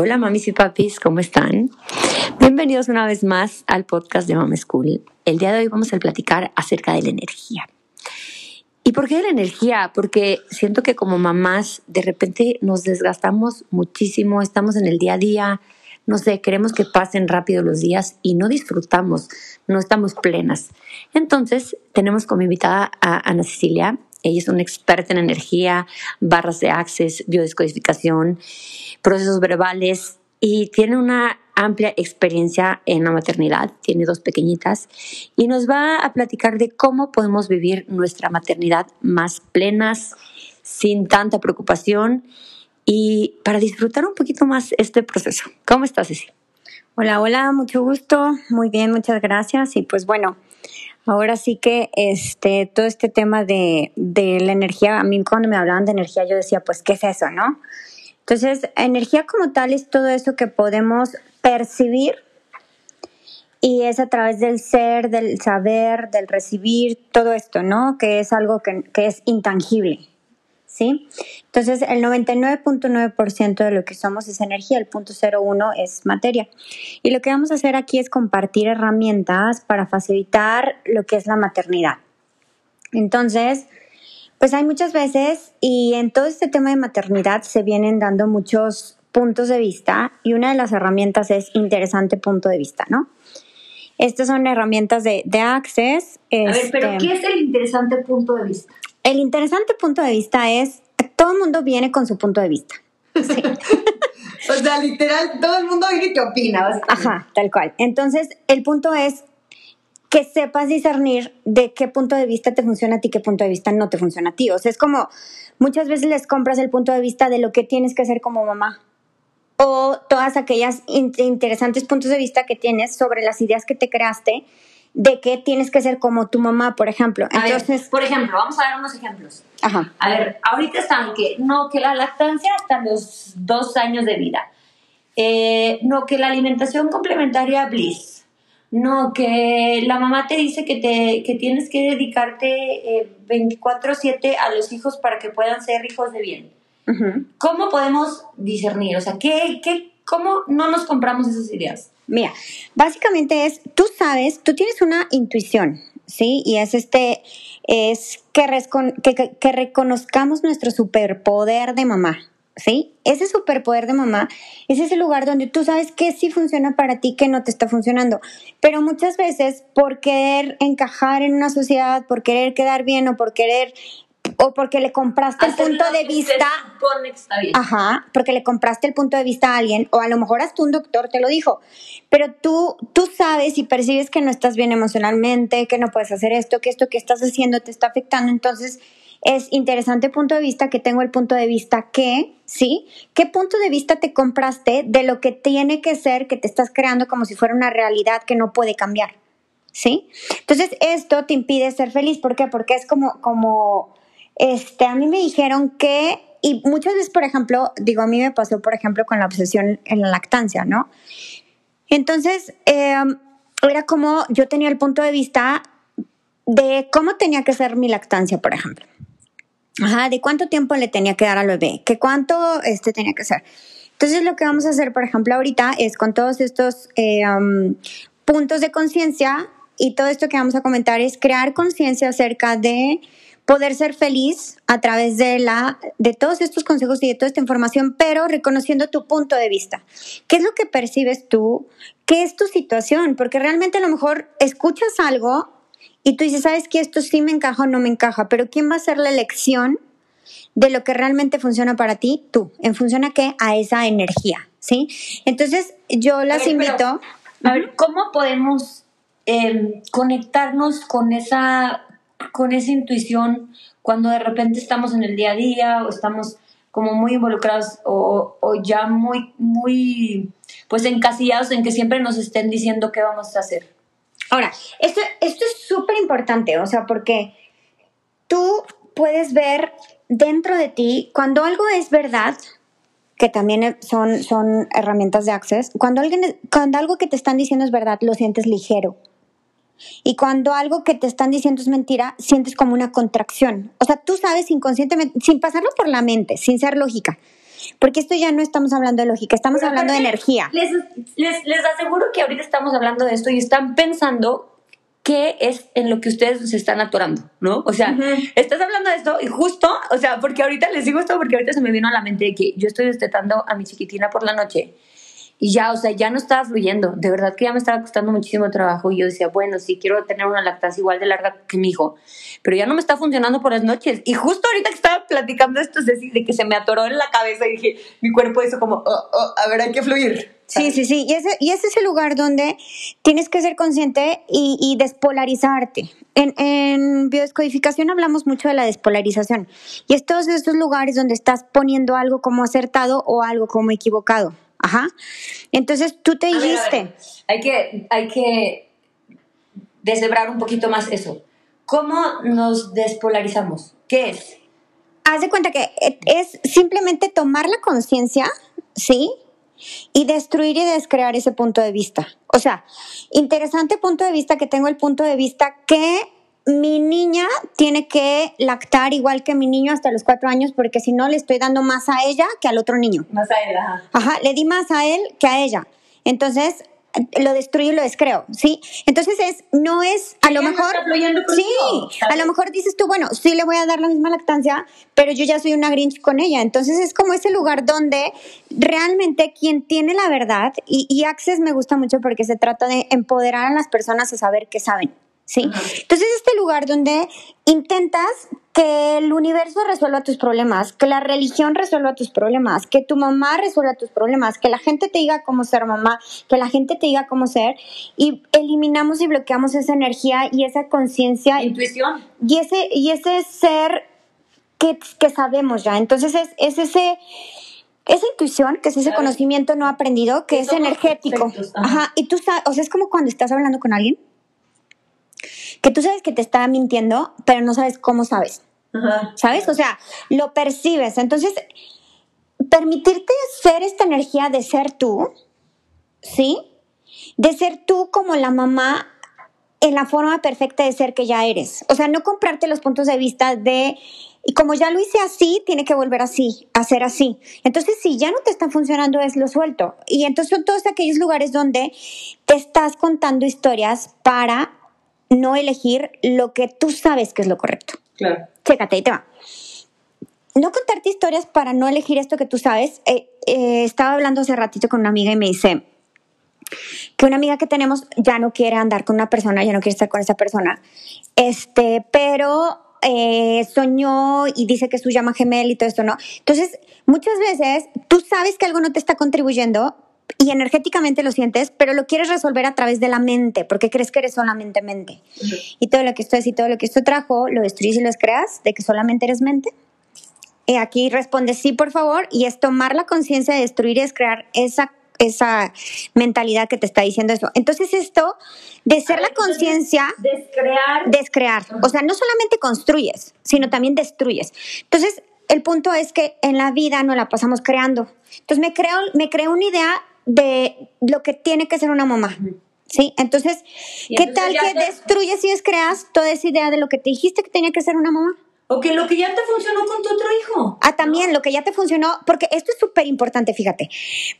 Hola mamis y papis, ¿cómo están? Bienvenidos una vez más al podcast de Mama School. El día de hoy vamos a platicar acerca de la energía. ¿Y por qué de la energía? Porque siento que como mamás de repente nos desgastamos muchísimo, estamos en el día a día, no sé, queremos que pasen rápido los días y no disfrutamos, no estamos plenas. Entonces tenemos como invitada a Ana Cecilia, ella es una experta en energía, barras de access, biodescodificación, procesos verbales y tiene una amplia experiencia en la maternidad, tiene dos pequeñitas y nos va a platicar de cómo podemos vivir nuestra maternidad más plenas, sin tanta preocupación y para disfrutar un poquito más este proceso. ¿Cómo estás, Ceci? Hola, hola, mucho gusto, muy bien, muchas gracias y pues bueno, Ahora sí que este, todo este tema de, de la energía, a mí cuando me hablaban de energía yo decía, pues, ¿qué es eso, no? Entonces, energía como tal es todo eso que podemos percibir y es a través del ser, del saber, del recibir, todo esto, ¿no? Que es algo que, que es intangible. ¿Sí? Entonces, el 99.9% de lo que somos es energía, el 0.01 es materia. Y lo que vamos a hacer aquí es compartir herramientas para facilitar lo que es la maternidad. Entonces, pues hay muchas veces y en todo este tema de maternidad se vienen dando muchos puntos de vista y una de las herramientas es interesante punto de vista, ¿no? Estas son herramientas de, de Access. A ver, pero este, ¿qué es el interesante punto de vista? El interesante punto de vista es, todo el mundo viene con su punto de vista. o sea, literal, todo el mundo viene y qué opina. Ajá, tal cual. Entonces, el punto es que sepas discernir de qué punto de vista te funciona a ti, qué punto de vista no te funciona a ti. O sea, es como muchas veces les compras el punto de vista de lo que tienes que hacer como mamá o todas aquellas interesantes puntos de vista que tienes sobre las ideas que te creaste de que tienes que ser como tu mamá, por ejemplo. Entonces, por ejemplo, vamos a dar unos ejemplos. Ajá. A ver, ahorita están que no, que la lactancia hasta los dos años de vida. Eh, no, que la alimentación complementaria bliss. No, que la mamá te dice que, te, que tienes que dedicarte eh, 24/7 a los hijos para que puedan ser hijos de bien. ¿Cómo podemos discernir? O sea, ¿qué, qué, ¿cómo no nos compramos esas ideas? Mira, básicamente es, tú sabes, tú tienes una intuición, ¿sí? Y es este, es que, que, que reconozcamos nuestro superpoder de mamá, ¿sí? Ese superpoder de mamá es ese lugar donde tú sabes que sí funciona para ti, que no te está funcionando. Pero muchas veces por querer encajar en una sociedad, por querer quedar bien o por querer o porque le compraste el punto de vista. Ajá, porque le compraste el punto de vista a alguien, o a lo mejor hasta un doctor te lo dijo. Pero tú, tú sabes y percibes que no estás bien emocionalmente, que no puedes hacer esto, que esto que estás haciendo te está afectando. Entonces, es interesante punto de vista que tengo el punto de vista que, ¿sí? ¿Qué punto de vista te compraste de lo que tiene que ser que te estás creando como si fuera una realidad que no puede cambiar? ¿Sí? Entonces, esto te impide ser feliz. ¿Por qué? Porque es como, como, este, a mí me dijeron que, y muchas veces, por ejemplo, digo, a mí me pasó, por ejemplo, con la obsesión en la lactancia, ¿no? Entonces, em, era como yo tenía el punto de vista de cómo tenía que ser mi lactancia, por ejemplo. Ajá, de cuánto tiempo le tenía que dar al bebé, que cuánto este, tenía que ser. Entonces, lo que vamos a hacer, por ejemplo, ahorita es con todos estos em, puntos de conciencia y todo esto que vamos a comentar es crear conciencia acerca de poder ser feliz a través de, la, de todos estos consejos y de toda esta información, pero reconociendo tu punto de vista. ¿Qué es lo que percibes tú? ¿Qué es tu situación? Porque realmente a lo mejor escuchas algo y tú dices, ¿sabes qué? Esto sí me encaja o no me encaja, pero ¿quién va a ser la elección de lo que realmente funciona para ti? Tú, en función a qué? A esa energía, ¿sí? Entonces, yo las invito... a ver, ¿cómo podemos em, conectarnos con esa con esa intuición cuando de repente estamos en el día a día o estamos como muy involucrados o, ya muy, muy, pues encasillados en que siempre nos estén diciendo qué vamos a hacer. Ahora, esto, esto es súper importante, o sea, porque tú puedes ver dentro de ti cuando algo es verdad, que también son, son herramientas de access, cuando, alguien, cuando algo que te están diciendo es verdad, lo sientes ligero. Y cuando algo que te están diciendo es mentira, sientes como una contracción. O sea, tú sabes inconscientemente, sin pasarlo por la mente, sin ser lógica, porque esto ya no estamos hablando de lógica, estamos Pero hablando de energía. Les, les, les aseguro que ahorita estamos hablando de esto y están pensando qué es en lo que ustedes se están atorando, ¿no? O sea, Ujú. estás hablando de esto y justo, o sea, porque ahorita les digo esto porque ahorita se me vino a la mente que yo estoy destetando a mi chiquitina por la noche y ya, o sea, ya no estaba fluyendo. De verdad que ya me estaba costando muchísimo trabajo y yo decía, bueno, sí quiero tener una lactancia igual de larga que mi hijo, pero ya no me está funcionando por las noches. Y justo ahorita que estaba platicando esto, Ceci, de que se me atoró en la cabeza y dije, mi cuerpo hizo como, oh, oh, a ver, hay que fluir. Sí, sí, sí. Y ese, y ese es el lugar donde tienes que ser consciente y, despolarizarte. En, en biodescodificación hablamos mucho de la despolarización. Y es todos estos lugares donde estás poniendo algo como acertado o algo como equivocado. Ajá. Entonces tú te A ver, a ver, dijiste. hay que, hay que deshebrar un poquito más eso. ¿Cómo nos despolarizamos? ¿Qué es? Haz de cuenta que es simplemente tomar la conciencia, ¿sí? Y destruir y descrear ese punto de vista. O sea, interesante punto de vista que tengo el punto de vista que mi niña tiene que lactar igual que mi niño hasta los cuatro años porque si no le estoy dando más a ella que al otro niño. Más a él, ajá. Ajá, le di más a él que a ella. Entonces, lo destruyo y lo descreo, ¿sí? Entonces es, no es, a lo mejor, sí, a lo mejor dices tú, bueno, sí le voy a dar la misma lactancia, pero yo ya soy una Grinch con ella. Entonces es como ese lugar donde realmente quien tiene la verdad, y, y Access me gusta mucho porque se trata de empoderar a las personas a saber qué saben, ¿sí? Entonces este lugar donde intentas que el universo resuelva tus problemas, que la religión resuelva tus problemas, que tu mamá resuelva tus problemas, que la gente te diga cómo ser mamá, que la gente te diga cómo ser, y eliminamos y bloqueamos esa energía y esa conciencia Intuición. y ese, y ese ser que, que sabemos ya. Entonces es, es ese, esa intuición, que es ese conocimiento no aprendido, que Que es energético. perfectos, ajá. Ajá. Y tú sabes, o sea, es como cuando estás hablando con alguien, que tú sabes que te está mintiendo, pero no sabes cómo sabes. Ajá. ¿Sabes? O sea, lo percibes. Entonces, permitirte ser esta energía de ser tú, ¿sí? De ser tú como la mamá en la forma perfecta de ser que ya eres. O sea, no comprarte los puntos de vista de, y como ya lo hice así, tiene que volver así, a ser así. Entonces, si ya no te está funcionando, es lo suelto. Y entonces son todos aquellos lugares donde te estás contando historias para no elegir lo que tú sabes que es lo correcto. Claro. Chécate, ahí te va. No contarte historias para no elegir esto que tú sabes. Eh, eh, estaba hablando hace ratito con una amiga y me dice que una amiga que tenemos ya no quiere andar con una persona, ya no quiere estar con esa persona, este, pero eh, soñó y dice que es su llama gemel y todo esto, ¿no? Entonces, muchas veces tú sabes que algo no te está contribuyendo y energéticamente lo sientes, pero lo quieres resolver a través de la mente, porque crees que eres solamente mente. Y todo lo que esto es y todo lo que esto trajo, lo destruyes y lo descreas, de que solamente eres mente. Y aquí responde sí, por favor, y es tomar la conciencia de destruir y descrear esa, esa mentalidad que te está diciendo eso. Entonces esto, de ser la conciencia, Descrear. descrear. O sea, no solamente construyes, sino también destruyes. Entonces, el punto es que en la vida no la pasamos creando. Entonces, me creo, me creo una idea de lo que tiene que ser una mamá. ¿Sí? Entonces, ¿qué entonces tal que te- destruyes y descreas toda esa idea de lo que te dijiste que tenía que ser una mamá? O que lo que ya te funcionó con tu otro hijo. Ah, también lo que ya te funcionó, porque esto es súper importante, fíjate.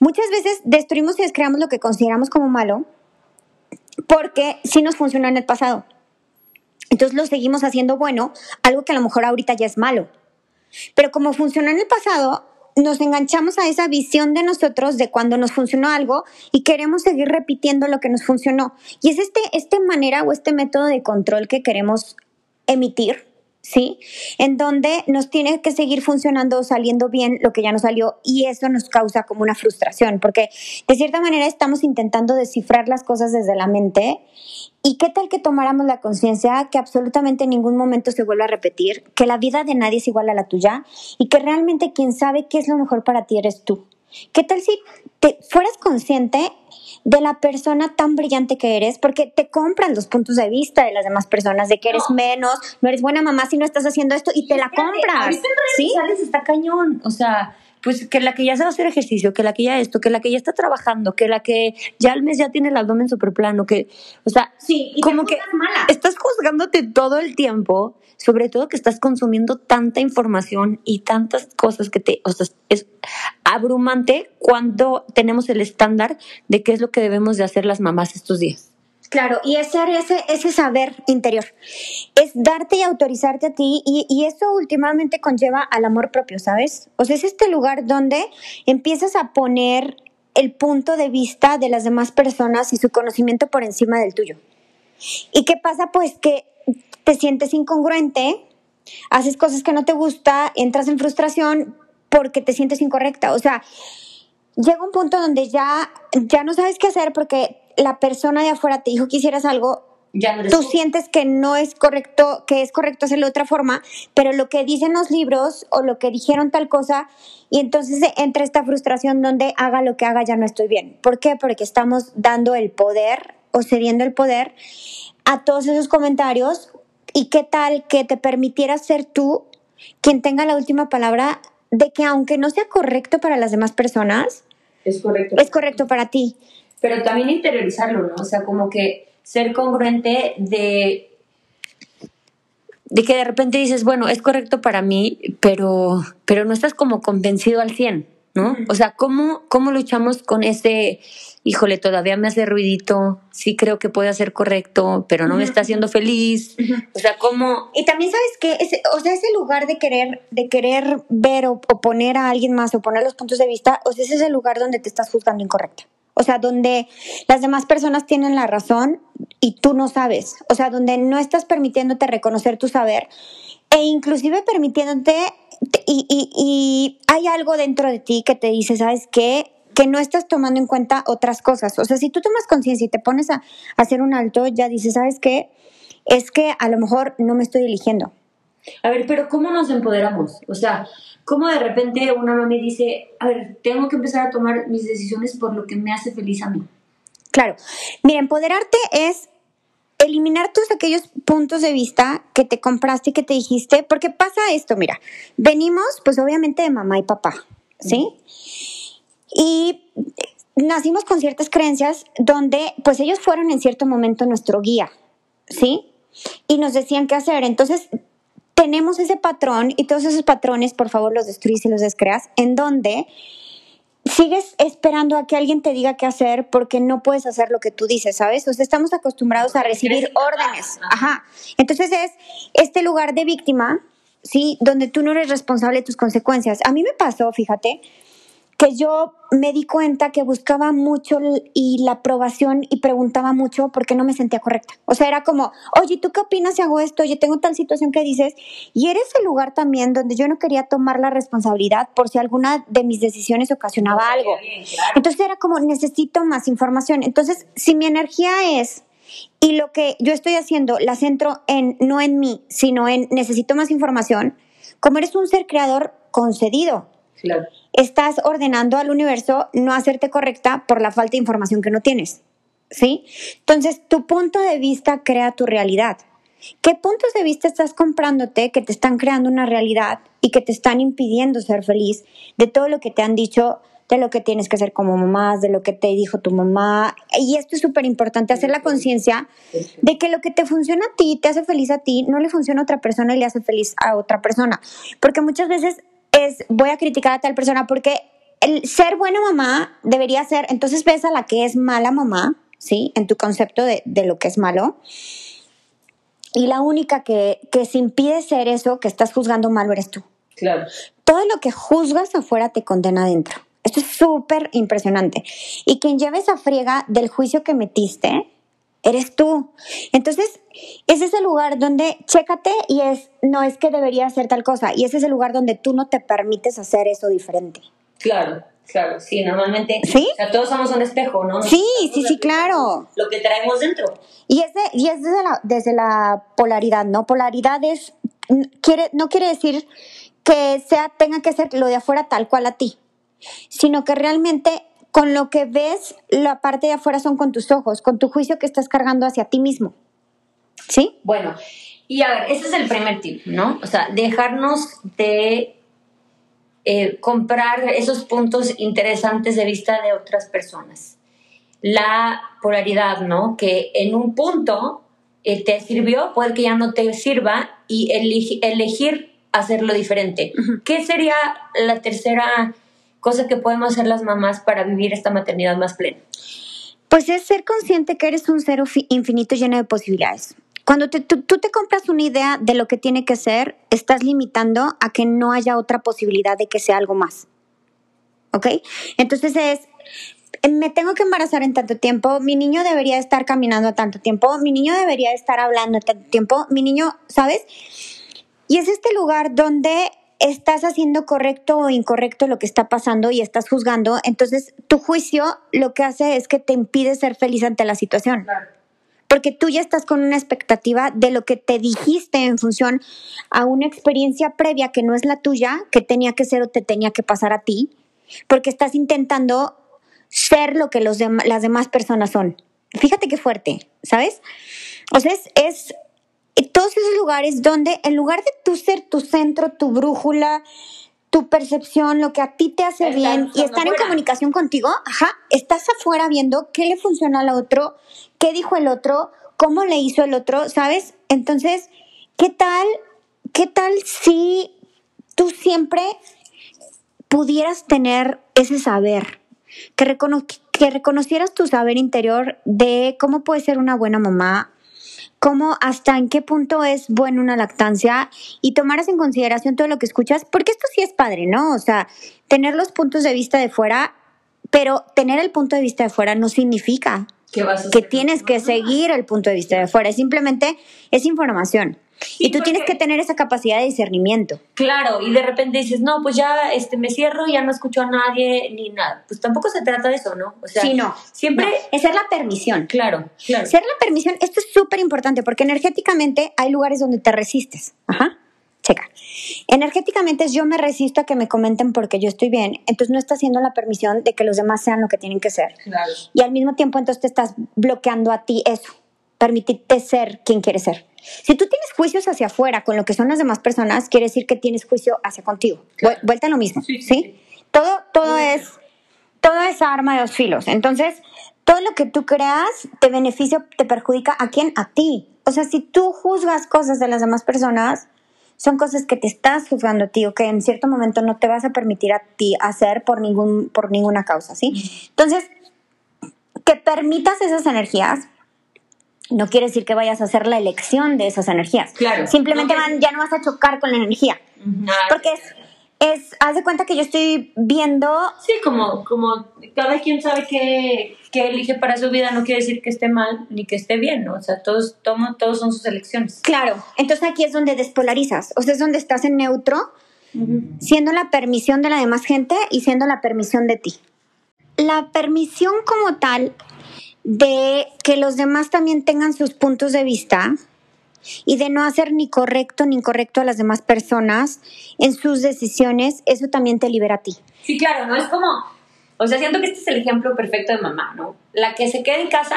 Muchas veces destruimos y descreamos lo que consideramos como malo porque sí nos funcionó en el pasado. Entonces lo seguimos haciendo bueno, algo que a lo mejor ahorita ya es malo. Pero como funcionó en el pasado, nos enganchamos a esa visión de nosotros de cuando nos funcionó algo y queremos seguir repitiendo lo que nos funcionó. Y es este, esta manera o este método de control que queremos emitir, ¿sí? En donde nos tiene que seguir funcionando o saliendo bien lo que ya no salió y eso nos causa como una frustración, porque de cierta manera estamos intentando descifrar las cosas desde la mente ¿Y qué tal que tomáramos la conciencia que absolutamente en ningún momento se vuelva a repetir, que la vida de nadie es igual a la tuya y que realmente quien sabe qué es lo mejor para ti eres tú? ¿Qué tal si te fueras consciente de la persona tan brillante que eres? Porque te compran los puntos de vista de las demás personas, de que eres No. menos, no eres buena mamá si no estás haciendo esto y te la compras. Ahorita en redes ¿Sí? sociales está cañón. O sea, pues que la que ya sabe hacer ejercicio, que la que ya esto, que la que ya está trabajando, que la que ya al mes ya tiene el abdomen súper plano, que, o sea, Sí, y te como que mala. estás juzgándote todo el tiempo, sobre todo que estás consumiendo tanta información y tantas cosas que te, o sea, es abrumante cuando tenemos el estándar de qué es lo que debemos de hacer las mamás estos días. Claro, y ese, ese, saber interior es darte y autorizarte a ti y, y eso últimamente conlleva al amor propio, ¿sabes? O sea, es este lugar donde empiezas a poner el punto de vista de las demás personas y su conocimiento por encima del tuyo. ¿Y qué pasa? Pues que te sientes incongruente, haces cosas que no te gusta, entras en frustración porque te sientes incorrecta. O sea, llega un punto donde ya, ya no sabes qué hacer porque la persona de afuera te dijo que hicieras algo, Ya no tú sientes que no es correcto, que es correcto hacerlo de otra forma, pero lo que dicen los libros o lo que dijeron tal cosa, y entonces entra esta frustración donde haga lo que haga ya no estoy bien. ¿Por qué? Porque estamos dando el poder o cediendo el poder a todos esos comentarios y qué tal que te permitiera ser tú quien tenga la última palabra de que aunque no sea correcto para las demás personas, Es correcto. es correcto para ti. Pero también interiorizarlo, ¿no? O sea, como que ser congruente de de que de repente dices, bueno, es correcto para mí, pero, pero no estás como convencido al 100, ¿no? O sea, ¿cómo, ¿cómo luchamos con ese, híjole, todavía me hace ruidito, sí creo que puede ser correcto, pero no me está haciendo feliz? O sea, ¿cómo? Y también sabes que ese, o sea, ese lugar de querer, de querer ver o, o poner a alguien más o poner los puntos de vista, o sea, ese es el lugar donde te estás juzgando incorrecta. O sea, donde las demás personas tienen la razón y tú no sabes. O sea, donde no estás permitiéndote reconocer tu saber e inclusive permitiéndote y, y, y hay algo dentro de ti que te dice, ¿sabes qué? Que no estás tomando en cuenta otras cosas. O sea, si tú tomas conciencia y te pones a, a hacer un alto, ya dices, ¿sabes qué? Es que a lo mejor no me estoy eligiendo. A ver, pero ¿cómo nos empoderamos? O sea, ¿cómo de repente una mami dice, a ver, tengo que empezar a tomar mis decisiones por lo que me hace feliz a mí? Claro. Mira, empoderarte es eliminar todos aquellos puntos de vista que te compraste y que te dijiste, porque pasa esto, mira, venimos pues obviamente de mamá y papá, ¿sí? Y nacimos con ciertas creencias donde pues ellos fueron en cierto momento nuestro guía, ¿sí? Y nos decían qué hacer. Entonces, tenemos ese patrón y todos esos patrones, por favor, los destruyes y los descreas, en donde sigues esperando a que alguien te diga qué hacer porque no puedes hacer lo que tú dices, ¿sabes? O sea, estamos acostumbrados a recibir órdenes. Ajá. Entonces es este lugar de víctima, ¿sí? Donde tú no eres responsable de tus consecuencias. A mí me pasó, fíjate, que yo me di cuenta que buscaba mucho y la aprobación y preguntaba mucho porque no me sentía correcta. O sea, era como, oye, ¿tú qué opinas si hago esto? Oye, tengo tal situación que dices. Y era ese lugar también donde yo no quería tomar la responsabilidad por si alguna de mis decisiones ocasionaba algo. Entonces era como, necesito más información. Entonces, si mi energía es, y lo que yo estoy haciendo, la centro en, no en mí, sino en necesito más información, como eres un ser creador concedido, Claro. Estás ordenando al universo no hacerte correcta por la falta de información que no tienes. ¿Sí? Entonces, tu punto de vista crea tu realidad. ¿Qué puntos de vista estás comprándote que te están creando una realidad y que te están impidiendo ser feliz de todo lo que te han dicho, de lo que tienes que hacer como mamá, de lo que te dijo tu mamá? Y esto es súper importante, hacer la conciencia de que lo que te funciona a ti, te hace feliz a ti, no le funciona a otra persona y le hace feliz a otra persona. Porque muchas veces es, voy a criticar a tal persona porque el ser buena mamá debería ser, entonces ves a la que es mala mamá, ¿sí? En tu concepto de, de lo que es malo. Y la única que, que se impide ser eso que estás juzgando malo eres tú. Claro. Todo lo que juzgas afuera te condena adentro. Esto es súper impresionante. Y quien lleva esa friega del juicio que metiste, eres tú. Entonces, ese es el lugar donde chécate y es, no es que debería hacer tal cosa. Y ese es el lugar donde tú no te permites hacer eso diferente. Claro, claro, sí, normalmente. ¿Sí? O sea, todos somos un espejo, ¿no? Sí, Nos sí, sí, claro. Lo que traemos dentro. Y es, de- y es desde, la, desde la polaridad, ¿no? Polaridad es, quiere, no quiere decir que sea, tenga que ser lo de afuera tal cual a ti, sino que realmente con lo que ves, la parte de afuera son con tus ojos, con tu juicio que estás cargando hacia ti mismo. ¿Sí? Bueno, y a ver, ese es el primer tip, ¿no? O sea, dejarnos de eh, comprar esos puntos interesantes de vista de otras personas. La polaridad, ¿no? Que en un punto eh, te sirvió, puede que ya no te sirva y elegir hacerlo diferente. ¿Qué sería la tercera cosa que podemos hacer las mamás para vivir esta maternidad más plena? Pues es ser consciente que eres un ser infinito lleno de posibilidades. Cuando tú, tú, te compras una idea de lo que tiene que ser, estás limitando a que no haya otra posibilidad de que sea algo más. ¿Ok? Entonces es, me tengo que embarazar en tanto tiempo, mi niño debería estar caminando a tanto tiempo, mi niño debería estar hablando a tanto tiempo, mi niño, ¿sabes? Y es este lugar donde estás haciendo correcto o incorrecto lo que está pasando y estás juzgando, entonces tu juicio lo que hace es que te impide ser feliz ante la situación. Porque tú ya estás con una expectativa de lo que te dijiste en función a una experiencia previa que no es la tuya, que tenía que ser o te tenía que pasar a ti, porque estás intentando ser lo que los las demás personas son. Fíjate qué fuerte, ¿sabes? O sea, es, es todos esos lugares donde en lugar de tú ser tu centro, tu brújula, tu percepción, lo que a ti te hace bien y estar en comunicación contigo, ajá, estás afuera viendo qué le funciona al otro, qué dijo el otro, cómo le hizo el otro, ¿sabes? Entonces, ¿qué tal, qué tal si tú siempre pudieras tener ese saber, que, que reconocieras tu saber interior de cómo puedes ser una buena mamá, cómo hasta en qué punto es buena una lactancia y tomaras en consideración todo lo que escuchas, porque esto sí es padre, ¿no? O sea, tener los puntos de vista de fuera, pero tener el punto de vista de fuera no significa que tienes que seguir el punto de vista de fuera, simplemente es información y tú tienes que tener esa capacidad de discernimiento. Claro, y de repente dices, no, pues ya este, me cierro, ya no escucho a nadie ni nada. Pues tampoco se trata de eso, ¿no? O sea, sí, no. Siempre. es ser la permisión. Claro, claro. Ser la permisión, esto es súper importante porque energéticamente hay lugares donde te resistes. Ajá. Checa. Energéticamente es yo me resisto a que me comenten porque yo estoy bien, entonces no estás haciendo la permisión de que los demás sean lo que tienen que ser. Claro. Y al mismo tiempo entonces te estás bloqueando a ti eso, permitirte ser quien quieres ser. Si tú tienes juicios hacia afuera con lo que son las demás personas, quiere decir que tienes juicio hacia contigo. Vuelta a lo mismo, ¿sí? Todo, todo es, todo es arma de dos filos. Entonces, todo lo que tú creas te beneficia, te perjudica a quién? A ti. O sea, si tú juzgas cosas de las demás personas, son cosas que te estás juzgando a ti o que en cierto momento no te vas a permitir a ti hacer por, ningún, por ninguna causa, ¿sí? Entonces, que permitas esas energías no quiere decir que vayas a hacer la elección de esas energías. Claro. Simplemente van, ya no vas a chocar con la energía. Porque es, es, haz de cuenta que yo estoy viendo... Sí, como, como cada quien sabe qué, elige para su vida, no quiere decir que esté mal ni que esté bien, ¿no? O sea, todos, todos, todos son sus elecciones. Claro, entonces aquí es donde despolarizas, o sea, es donde estás en neutro, siendo la permisión de la demás gente y siendo la permisión de ti. La permisión como tal de que los demás también tengan sus puntos de vista y de no hacer ni correcto ni incorrecto a las demás personas en sus decisiones, eso también te libera a ti. Sí, claro, ¿no? Es como, o sea, siento que este es el ejemplo perfecto de mamá, ¿no? La que se queda en casa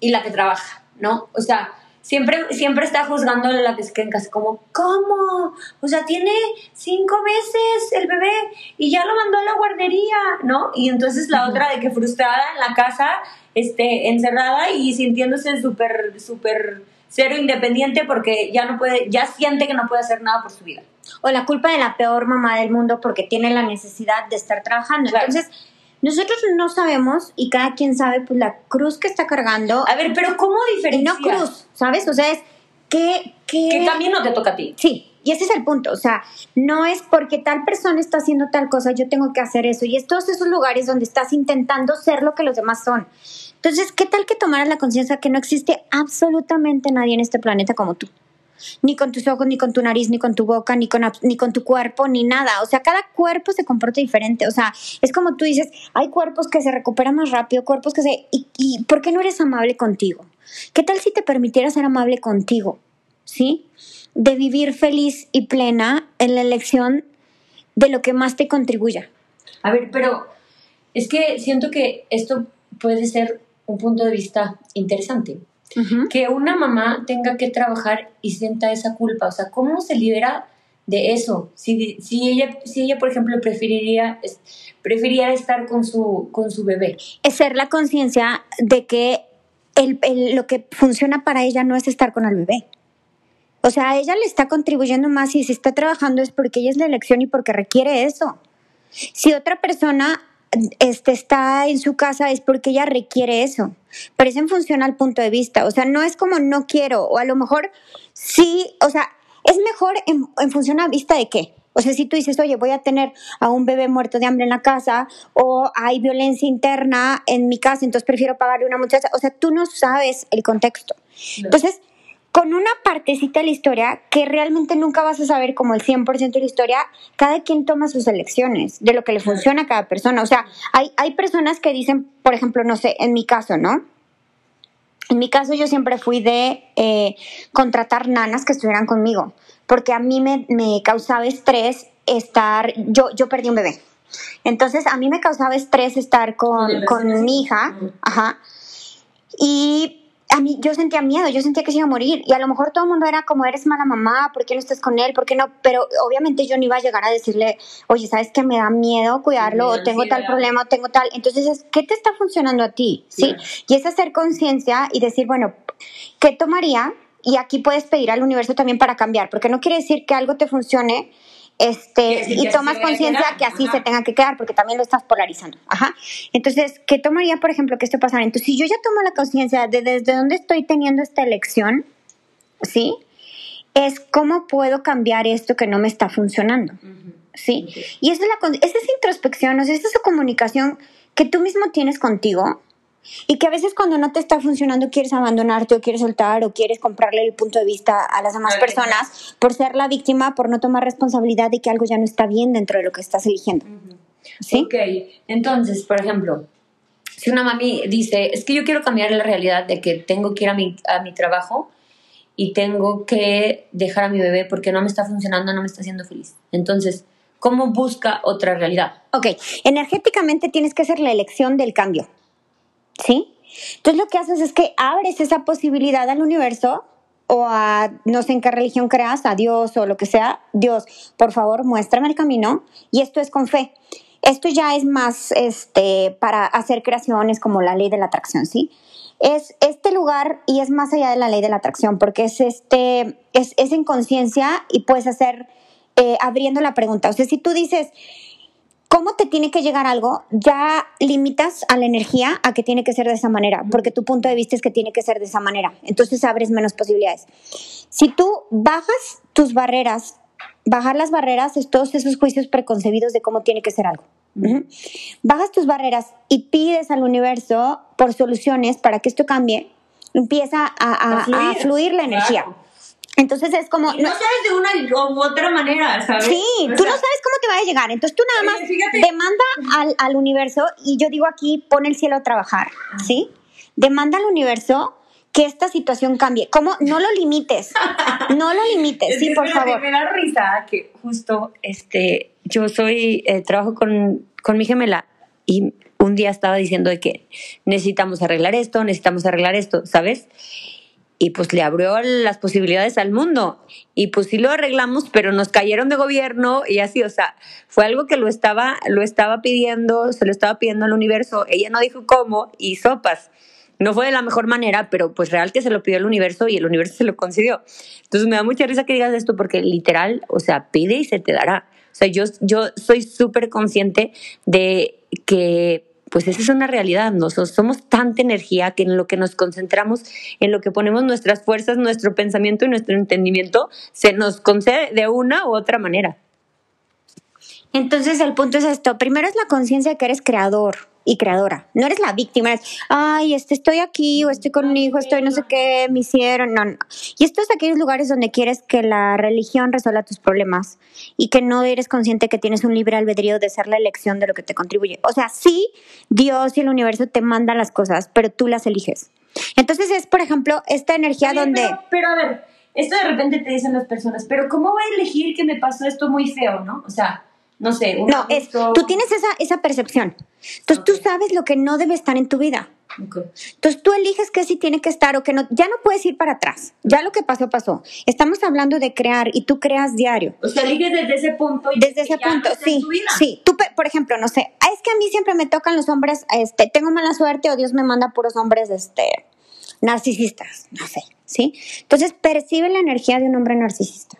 y la que trabaja, ¿no? O sea, siempre, siempre está juzgando la que se queda en casa, como, ¿cómo? O sea, tiene cinco meses el bebé y ya lo mandó a la guardería, ¿no? Y entonces la otra de que frustrada en la casa este, encerrada y sintiéndose súper, súper cero independiente porque ya no puede, ya siente que no puede hacer nada por su vida. O la culpa de la peor mamá del mundo porque tiene la necesidad de estar trabajando. Entonces, nosotros no sabemos y cada quien sabe pues la cruz que está cargando. A ver, pero ¿cómo diferenciar? no cruz, ¿sabes? O sea, es que... Que también no te toca a ti. Sí, y ese es el punto, o sea, no es porque tal persona está haciendo tal cosa, yo tengo que hacer eso. Y es todos esos lugares donde estás intentando ser lo que los demás son. Entonces, ¿qué tal que tomaras la conciencia que no existe absolutamente nadie en este planeta como tú? Ni con tus ojos, ni con tu nariz, ni con tu boca, ni con, ni con tu cuerpo, ni nada. O sea, cada cuerpo se comporta diferente. O sea, es como tú dices, hay cuerpos que se recuperan más rápido, cuerpos que se... ¿Y, y por qué no eres amable contigo? ¿Qué tal si te permitieras ser amable contigo? ¿Sí? De vivir feliz y plena en la elección de lo que más te contribuya. A ver, pero es que siento que esto puede ser un punto de vista interesante. Que una mamá tenga que trabajar y sienta esa culpa, o sea, ¿cómo se libera de eso. Si, si, ella, si ella, por ejemplo, preferiría, preferiría estar con su, con su bebé. Es ser la conciencia de que el, lo que funciona para ella no es estar con el bebé. O sea, ella le está contribuyendo más y si está trabajando es porque ella es la elección y porque requiere eso. Si otra persona este, está en su casa es porque ella requiere eso. Pero es en función al punto de vista. O sea, no es como no quiero. O a lo mejor sí, o sea, es mejor en, en función a vista de qué. O sea, si tú dices, oye, voy a tener a un bebé muerto de hambre en la casa o hay violencia interna en mi casa, entonces prefiero pagarle a una muchacha. O sea, tú no sabes el contexto. Entonces, con una partecita de la historia que realmente nunca vas a saber como el 100% de la historia, cada quien toma sus elecciones de lo que le funciona a cada persona. O sea, hay, hay personas que dicen, por ejemplo, no sé, en mi caso, ¿no? En mi caso yo siempre fui de eh, contratar nanas que estuvieran conmigo, porque a mí me, me, causaba estrés estar, yo, yo perdí un bebé. Entonces a mí me causaba estrés estar con, con mi hija, ajá, y a mí yo sentía miedo, yo sentía que se iba a morir y a lo mejor todo el mundo era como eres mala mamá, ¿por qué no estás con él? ¿Por qué no? Pero obviamente yo no iba a llegar a decirle, oye, ¿sabes que me da miedo cuidarlo o tengo tal problema o tengo tal? Entonces es, ¿qué te está funcionando a ti? ¿Sí? Y es hacer conciencia y decir, bueno, ¿qué tomaría? Y aquí puedes pedir al universo también para cambiar, porque no quiere decir que algo te funcione este, y tomas conciencia que así se tenga que quedar, porque también lo estás polarizando. Ajá. Entonces, ¿qué tomaría, por ejemplo, que esto pasara? Entonces, si yo ya tomo la conciencia de desde dónde estoy teniendo esta elección, ¿sí? Es cómo puedo cambiar esto que no me está funcionando. ¿Sí? Y esa es, la, esa es introspección, o sea, esa es comunicación que tú mismo tienes contigo, y que a veces cuando no te está funcionando quieres abandonarte o quieres soltar o quieres comprarle el punto de vista a las demás personas por ser la víctima, por no tomar responsabilidad de que algo ya no está bien dentro de lo que estás eligiendo. ¿Sí? Ok, entonces, por ejemplo, si una mami dice, es que yo quiero cambiar la realidad de que tengo que ir a mi, a mi trabajo y tengo que dejar a mi bebé porque no me está funcionando, no me está haciendo feliz. Entonces, ¿cómo busca otra realidad? Ok, energéticamente tienes que hacer la elección del cambio. ¿Sí? Entonces lo que haces es que abres esa posibilidad al universo o a no sé en qué religión creas, a Dios o lo que sea, Dios, por favor, muéstrame el camino y esto es con fe. Esto ya es más este para hacer creaciones como la ley de la atracción, ¿sí? Es este lugar y es más allá de la ley de la atracción porque es este es, es en conciencia y puedes hacer eh, abriendo la pregunta. O sea, si tú dices, cómo te tiene que llegar algo, ya limitas a la energía a que tiene que ser de esa manera, porque tu punto de vista es que tiene que ser de esa manera. Entonces abres menos posibilidades. Si tú bajas tus barreras, bajar las barreras es todos esos juicios preconcebidos de cómo tiene que ser algo. Bajas tus barreras y pides al universo por soluciones para que esto cambie, empieza a, fluir. la energía. Entonces es como... no, sabes de una u otra manera, ¿sabes? Sí, tú no sabes cómo te va a llegar. Entonces tú nada más demanda al, al, universo, y yo digo aquí, pon el cielo a trabajar, ¿sí? Demanda al universo que esta situación cambie. ¿Cómo? No lo limites. No lo limites, sí, por favor. Me da risa que justo este, yo soy, eh, trabajo con, con mi gemela y un día estaba diciendo de que necesitamos arreglar esto, necesitamos arreglar esto, ¿sabes? Y pues le abrió las posibilidades al mundo. Y pues sí lo arreglamos, pero nos cayeron de gobierno y así, o sea, fue algo que lo estaba, lo estaba pidiendo, se lo estaba pidiendo al universo. Ella no dijo cómo y sopas. No fue de la mejor manera, pero pues real que se lo pidió el universo y el universo se lo concedió. Entonces me da mucha risa que digas esto porque literal, o sea, pide y se te dará. O sea, yo, yo soy súper consciente de que pues esa es una realidad. Nosotros somos tanta energía que en lo que nos concentramos, en lo que ponemos nuestras fuerzas, nuestro pensamiento y nuestro entendimiento, se nos concede de una u otra manera. Entonces el punto es esto. Primero es la conciencia de que eres creador y creadora. No eres la víctima, es, ay, este, estoy aquí o estoy con un hijo, estoy no sé qué, me hicieron. No, no. Y esto es aquellos lugares donde quieres que la religión resuelva tus problemas y que no eres consciente que tienes un libre albedrío de ser la elección de lo que te contribuye. O sea, sí, Dios y el universo te mandan las cosas, pero tú las eliges. Entonces es, por ejemplo, esta energía donde... Pero, pero a ver, esto de repente te dicen las personas, pero ¿cómo voy a elegir que me pasó esto muy feo, no? O sea, no sé. no, es, tú tienes esa, esa percepción. Entonces tú sabes lo que no debe estar en tu vida. Entonces tú eliges qué sí tiene que estar o que no. Ya no puedes ir para atrás. Ya lo que pasó, pasó. Estamos hablando de crear y tú creas diario. O sea, eliges desde ese punto. Y desde ese punto, sí. Sí. Tú, por ejemplo, no sé, es que a mí siempre me tocan los hombres, este, tengo mala suerte o Dios me manda puros hombres, este, narcisistas, no sé, ¿sí? Entonces percibe la energía de un hombre narcisista.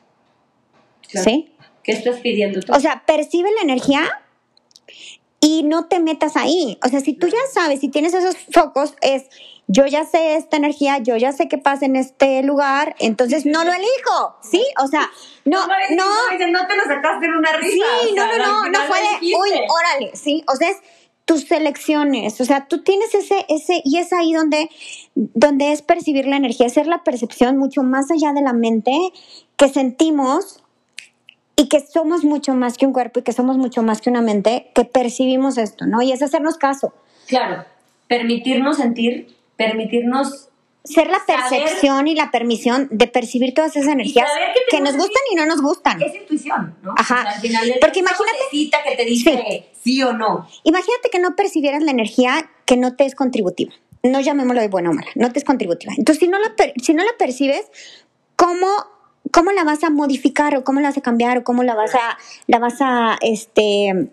¿Sí? ¿Qué estás pidiendo tú? O sea, percibe la energía y no te metas ahí. O sea, si tú ya sabes, si tienes esos focos, es yo ya sé esta energía, yo ya sé qué pasa en este lugar, entonces no lo elijo, ¿sí? O sea, no, no. No, te lo sacaste en una risa. Sí, no, no, no, no fue de, uy, órale, ¿sí? O sea, es tus selecciones, o sea, tú tienes ese, ese, y es ahí donde, donde es percibir la energía, hacer la percepción mucho más allá de la mente que sentimos y que somos mucho más que un cuerpo y que somos mucho más que una mente, que percibimos esto, ¿no? Y es hacernos caso. Claro, permitirnos sentir, permitirnos ser la percepción y la permisión de percibir todas esas energías que, nos gustan y no nos gustan. Es intuición, ¿no? Ajá. al final Porque imagínate que te dice sí. o no. Imagínate que no percibieras la energía que no te es contributiva. No llamémoslo de buena o mala, no te es contributiva. Entonces, si no la, si no la percibes, ¿cómo ¿cómo la vas a modificar o cómo la vas a cambiar o cómo la vas a, la vas a, este,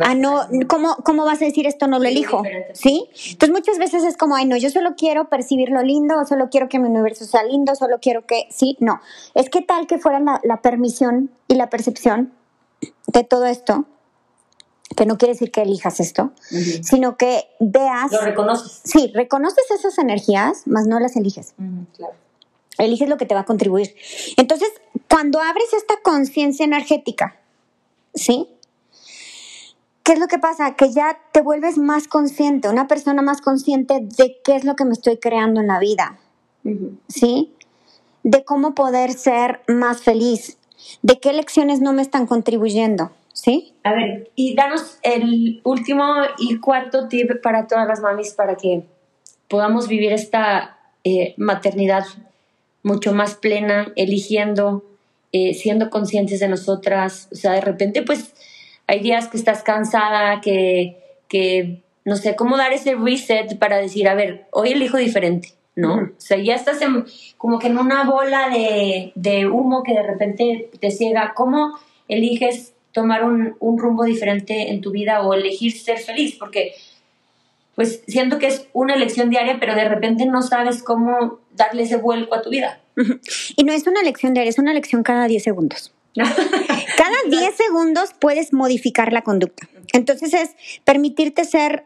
a no, cómo, cómo vas a decir esto no lo elijo? ¿Sí? Entonces muchas veces es como, ay, no, yo solo quiero percibir lo lindo, o solo quiero que mi universo sea lindo, solo quiero que, sí, no. Es que tal que fuera la, permisión y la percepción de todo esto, que no quiere decir que elijas esto, sino que veas... Lo reconoces. Sí, reconoces esas energías, más no las eliges. claro eliges lo que te va a contribuir. Entonces, cuando abres esta conciencia energética, ¿sí? ¿Qué es lo que pasa? Que ya te vuelves más consciente, una persona más consciente de qué es lo que me estoy creando en la vida, ¿sí? De cómo poder ser más feliz, de qué lecciones no me están contribuyendo, ¿sí? A ver, y danos el último y cuarto tip para todas las mamis para que podamos vivir esta eh, maternidad mucho más plena, eligiendo, eh, siendo conscientes de nosotras. O sea, de repente, pues, hay días que estás cansada, que, que no sé, cómo dar ese reset para decir, a ver, hoy elijo diferente, ¿no? O sea, ya estás como que en una bola de, de, humo que de repente te ciega. ¿Cómo eliges tomar un, un rumbo diferente en tu vida o elegir ser feliz? Porque pues siento que es una elección diaria, pero de repente no sabes cómo darle ese vuelco a tu vida. Y no es una elección diaria, es una elección cada 10 segundos. cada 10 segundos puedes modificar la conducta. Entonces es permitirte ser,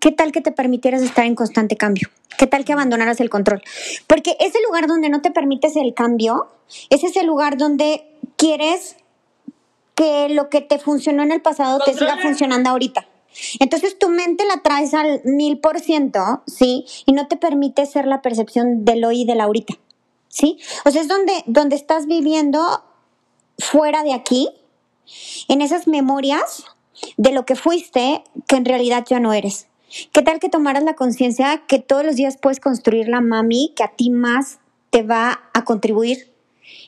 ¿qué tal que te permitieras estar en constante cambio? ¿Qué tal que abandonaras el control? Porque ese lugar donde no te permites el cambio, es ese lugar donde quieres que lo que te funcionó en el pasado te siga funcionando ahorita. Entonces tu mente la traes al mil por ciento, ¿sí? Y no te permite ser la percepción del hoy y del ahorita, ¿sí? O sea, es donde, donde estás viviendo fuera de aquí, en esas memorias de lo que fuiste que en realidad ya no eres. ¿Qué tal que tomaras la conciencia que todos los días puedes construir la mami que a ti más te va a contribuir?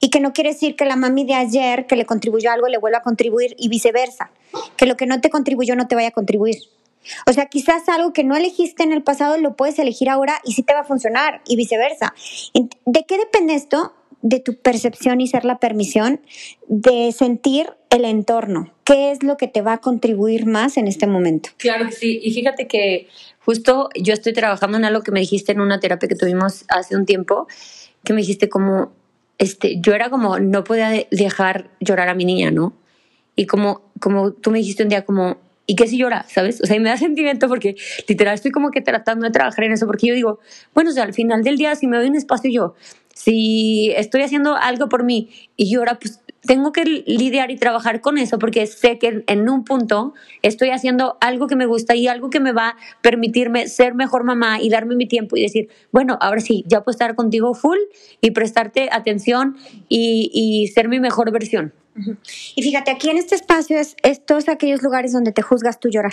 Y que no quiere decir que la mami de ayer que le contribuyó algo le vuelva a contribuir y viceversa. Que lo que no te contribuyó no te vaya a contribuir. O sea, quizás algo que no elegiste en el pasado lo puedes elegir ahora y sí te va a funcionar y viceversa. ¿De qué depende esto? De tu percepción y ser la permisión de sentir el entorno. ¿Qué es lo que te va a contribuir más en este momento? Claro que sí. Y fíjate que justo yo estoy trabajando en algo que me dijiste en una terapia que tuvimos hace un tiempo, que me dijiste como este, yo era como, no podía dejar llorar a mi niña, ¿no? Y como, como tú me dijiste un día, como, ¿y qué si llora? ¿Sabes? O sea, y me da sentimiento porque literal estoy como que tratando de trabajar en eso, porque yo digo, bueno, o sea, al final del día, si me doy un espacio yo, si estoy haciendo algo por mí y llora, pues tengo que lidiar y trabajar con eso porque sé que en un punto estoy haciendo algo que me gusta y algo que me va a permitirme ser mejor mamá y darme mi tiempo y decir, bueno, ahora sí, ya puedo estar contigo full y prestarte atención y, y ser mi mejor versión. Y fíjate, aquí en este espacio es, es todos aquellos lugares donde te juzgas tú llorar.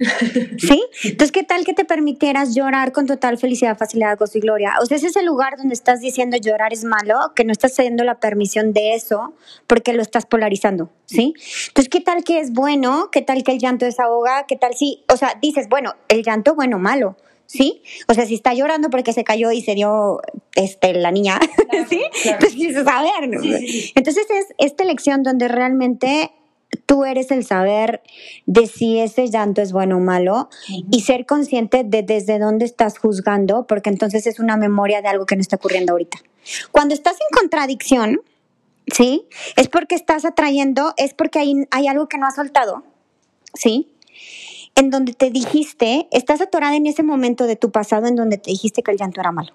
¿Sí? Entonces, ¿qué tal que te permitieras llorar con total felicidad, facilidad, gozo y gloria? O sea, ese es el lugar donde estás diciendo llorar es malo, que no estás cediendo la permisión de eso porque lo estás polarizando, ¿sí? Entonces, ¿qué tal que es bueno? ¿Qué tal que el llanto desahoga? ¿Qué tal si, o sea, dices, bueno, el llanto, bueno, malo? ¿sí? O sea, si está llorando porque se cayó y se dio este, la niña, ¿sí? Entonces quieres saber, ¿no? Entonces es esta lección donde realmente tú eres el saber de si ese llanto es bueno o malo y ser consciente de desde dónde estás juzgando, porque entonces es una memoria de algo que no está ocurriendo ahorita. Cuando estás en contradicción, ¿sí? Es porque estás atrayendo, es porque hay, hay algo que no has soltado, ¿sí? En donde te dijiste, estás atorada en ese momento de tu pasado en donde te dijiste que el llanto era malo.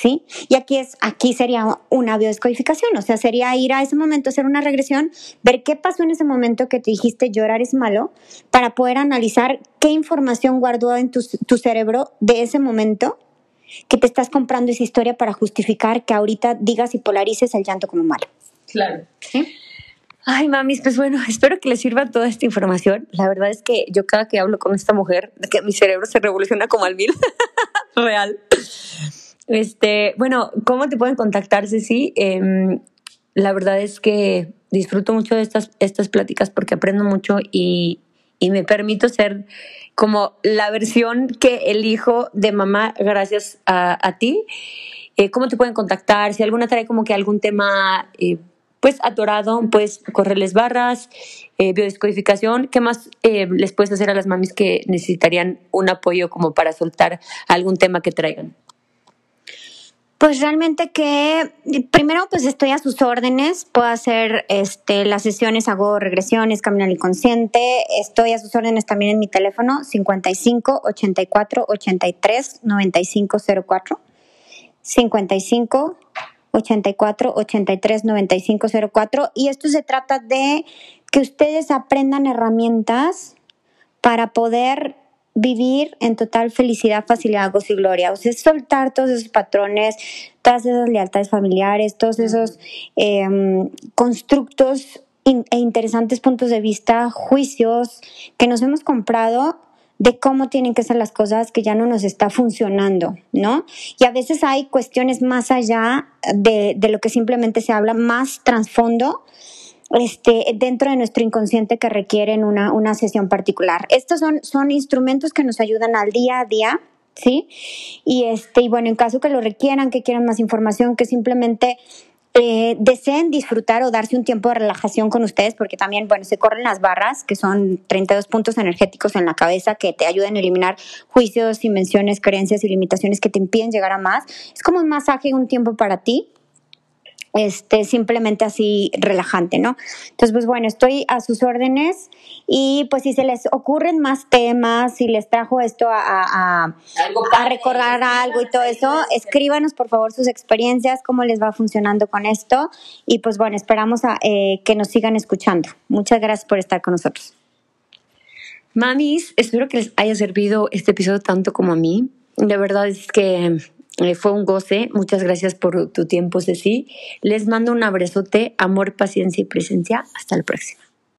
¿Sí? Y aquí, es, aquí sería una biodescodificación, o sea, sería ir a ese momento, hacer una regresión, ver qué pasó en ese momento que te dijiste llorar es malo, para poder analizar qué información guardó en tu, tu cerebro de ese momento que te estás comprando esa historia para justificar que ahorita digas y polarices el llanto como malo. Claro. Ay, mamis, pues bueno, espero que les sirva toda esta información. La verdad es que yo cada que hablo con esta mujer, que mi cerebro se revoluciona como al mil. Real. Este, bueno, ¿cómo te pueden contactar, Ceci? Em, la verdad es que disfruto mucho de estas, estas pláticas porque aprendo mucho y, y me permito ser como la versión que elijo de mamá gracias a, a ti. Eh, ¿Cómo te pueden contactar? Si alguna trae como que algún tema eh, pues atorado, pues correrles barras, eh, biodescodificación. ¿Qué más eh, les puedes hacer a las mamis que necesitarían un apoyo como para soltar algún tema que traigan? Pues realmente que primero pues estoy a sus órdenes, puedo hacer este, las sesiones, hago regresiones, caminar inconsciente, estoy a sus órdenes también en mi teléfono 55 84 83 95 04 55 84 83 95 04 y esto se trata de que ustedes aprendan herramientas para poder vivir en total felicidad, facilidad, gozo y gloria. O sea, es soltar todos esos patrones, todas esas lealtades familiares, todos esos em, constructos e interesantes puntos de vista, juicios que nos hemos comprado de cómo tienen que ser las cosas que ya no nos está funcionando, ¿no? Y a veces hay cuestiones más allá de, de lo que simplemente se habla, más trasfondo, este, dentro de nuestro inconsciente que requieren una, una sesión particular. Estos son, son instrumentos que nos ayudan al día a día, ¿sí? Y, este, y bueno, en caso que lo requieran, que quieran más información, que simplemente eh, deseen disfrutar o darse un tiempo de relajación con ustedes, porque también, bueno, se corren las barras, que son 32 puntos energéticos en la cabeza que te ayudan a eliminar juicios, invenciones, creencias y limitaciones que te impiden llegar a más. Es como un masaje, un tiempo para ti, este, simplemente así relajante, ¿no? Entonces, pues bueno, estoy a sus órdenes y pues si se les ocurren más temas, si les trajo esto a, a, recordar algo y todo eso, escríbanos por favor sus experiencias, cómo les va funcionando con esto y pues bueno, esperamos a, eh, que nos sigan escuchando. Muchas gracias por estar con nosotros. Mamis, espero que les haya servido este episodio tanto como a mí. De verdad es que eh, fue un goce. Muchas gracias por tu tiempo, Ceci. Les mando un abrazote, amor, paciencia y presencia. Hasta la próxima.